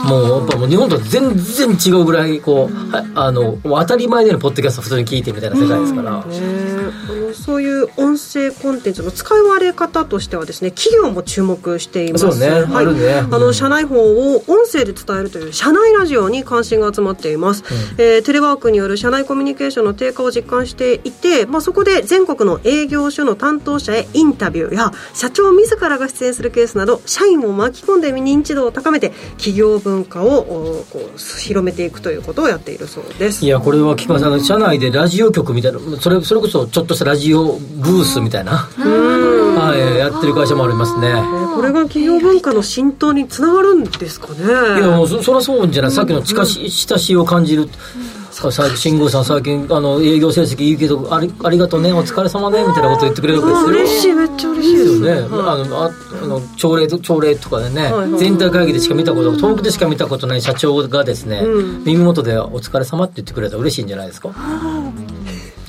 もうやっぱもう日本とは全然違うぐらいこう、はあの当たり前でのポッドキャストを普通に聞いてみたいな世界ですから、ねあのそういう音声コンテンツの使い割れ方としてはですね企業も注目しています。そうねはい、あるね。あの社内報を音声で伝えるという社内ラジオに関心が集まっています、えーテレワークによる社内コミュニケーションの低下を実感していて、まあ、そこで全国の営業所の担当者へインタビューや社長自らが出演するケースなど社員を巻き込んで認知度を高めて企業文化をおこう広めていくということをやっているそうです。いやこれは菊間さんが社内でラジオ局みたいなそれそれこそちょっとしたラジオブースみたいな、はい、やってる会社もありますね。これが企業文化の浸透につながるんですかね。いやもうそそりゃそうじゃない。さっきの近し親しいを感じる最近慎吾さん最近あの営業成績いいけどありありがとうねお疲れ様ねみたいなこと言ってくれるわけですよ。嬉しいめっちゃ嬉しいです。ね、あのああの朝礼と朝礼とかでね、はいはい全体会議でしか見たこと遠くでしか見たことない社長がですね、うん。耳元で「お疲れ様って言ってくれたら嬉しいんじゃないですか？あ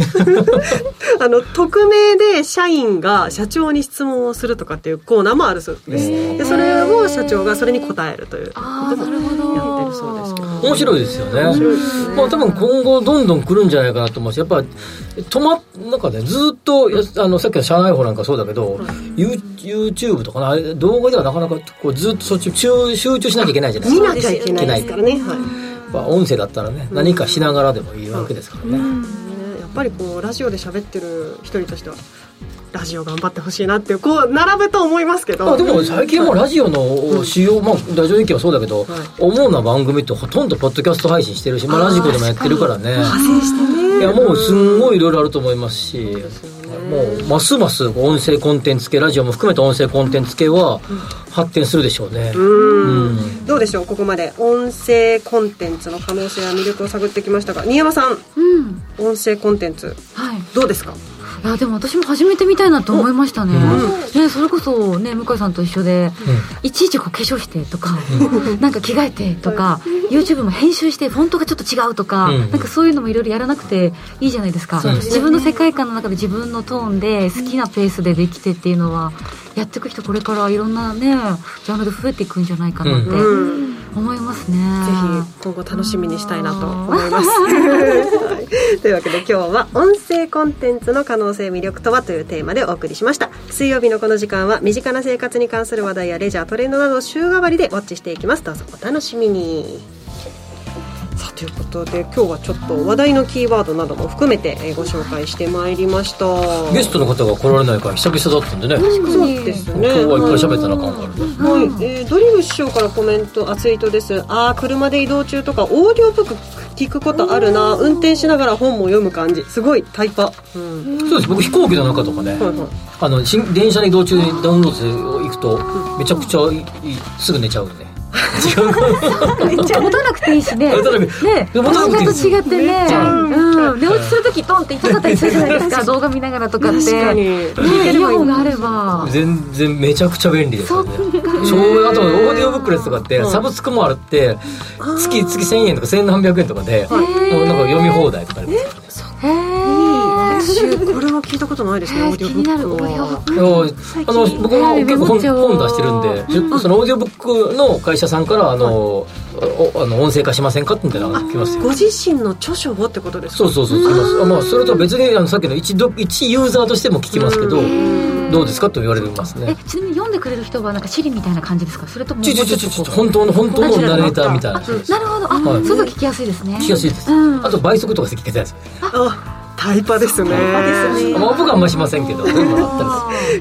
の匿名で社員が社長に質問をするとかっていうコーナーもあるそうです。でそれを社長がそれに答えるという。こともそうですけど。面白いですよね。まあ多分今後どんどん来るんじゃないかなと思うしやっぱ止まなんかねずっとやあのさっきの社内法なんかそうだけど、ユー YouTube とかな動画ではなかなかこうずっとそっち集集中しなきゃいけないじゃないですか。見なきゃいけないからね、はい。やっぱ音声だったらね、何かしながらでもいいわけですからね、ねやっぱりこうラジオで喋ってる一人としてはラジオ頑張ってほしいなっていうこう並べと思いますけど。あでも最近はもうラジオの使用、まあ、ラジオ日記はそうだけど、主な番組ってほとんどポッドキャスト配信してるし、まあ、ラジコでもやってるからね。派生してね。いやもうすんごいいろいろあると思いますし、もうますます音声コンテンツ系ラジオも含めた音声コンテンツ系は発展するでしょうね、うん。どうでしょう？ここまで音声コンテンツの可能性や魅力を探ってきましたが新山さん。うん。音声コンテンツはい。どうですか？いやでも私も始めてみたいなと思いましたね,、ねそれこそね向井さんと一緒で、いちいちこう化粧してとか、なんか着替えてとか、YouTube も編集してフォントがちょっと違うとか、うん。なんかそういうのもいろいろやらなくていいじゃないですか。自分の世界観の中で自分のトーンで好きなペースでできてっていうのはやっていく人これからいろんなねジャンルで増えていくんじゃないかなってうん思いますね、ぜひ今後楽しみにしたいなと思います、は いというわけで今日は音声コンテンツの可能性魅力とはというテーマでお送りしました。水曜日のこの時間は身近な生活に関する話題やレジャートレンドなどを週替わりでウォッチしていきます。どうぞお楽しみにさあということで今日はちょっと話題のキーワードなども含めてえーご紹介してまいりました。ゲストの方が来られないから久々だったんでね。そうですね。今日はいっぱい喋ったな感があるはい、えードリル師匠からコメントあツイートです。ああ車で移動中とかオーディオブック聞くことあるな。運転しながら本も読む感じ。すごいタイパ、うん、そうです。僕飛行機の中とかね、あの新電車に移動中にダウンロードして行くとめちゃくちゃいいすぐ寝ちゃうんで 持たなくていいしね。持たなくね。持たなくていい。漫画と違ってね。うん。寝落ちするときトンって痛かったりするじゃないですか 動画見ながらとかって。確かに。ねイヤホンがあれば。全然めちゃくちゃ便利ですよね。そう。あとオーディオブックレスとかってサブスクもあるって月月1000円とか千何百円とかでもうなんか読み放題とかありますへ私これは聞いたことないですねオーディオブックはあの僕は結構本本出してるんでそのオーディオブックの会社さんからあのおあの音声化しませんかみたいなのが来ますよ。ご自身の著書をってことですか？そうそうそう来ます。あまあそれとは別にあのさっきの一度一ユーザーとしても聞きますけどどうですかと言われますね。えちなみに読んでくれる人はなんかシリみたいな感じですか？それともちょちょちょち本当の本当のナレーターみたいな。なるほど。あ、はい。そういうの聞きやすいですね。聞きやすいです、うん。あと倍速とかして聞けたやつあタイパですね。まあ僕はあんましませんけど。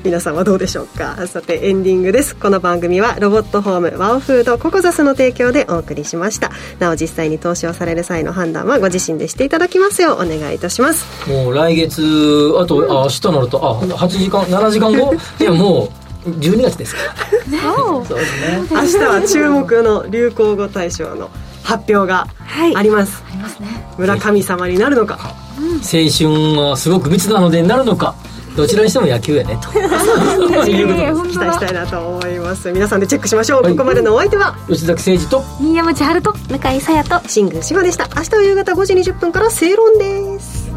皆さん。はどうでしょうか？さてエンディングです。この番組はロボットホームワオフードココザスの提供でお送りしました。なお実際に投資をされる際の判断はご自身でしていただきますようお願いいたします。もう来月あとあ明日になるとあ8時間7時間後？いやもう12月ですからそうですね明日は注目の流行語大賞の発表があります、ありますね。村神様になるのか青春はすごく密なのでなるのかどちらにしても野球やねと。いうことで期待したいなと思います。皆さんでチェックしましょう、ここまでのお相手は？吉崎誠二と。新山千春と向井沙耶と。新宮志麻でした。明日は夕方5時20分から正論です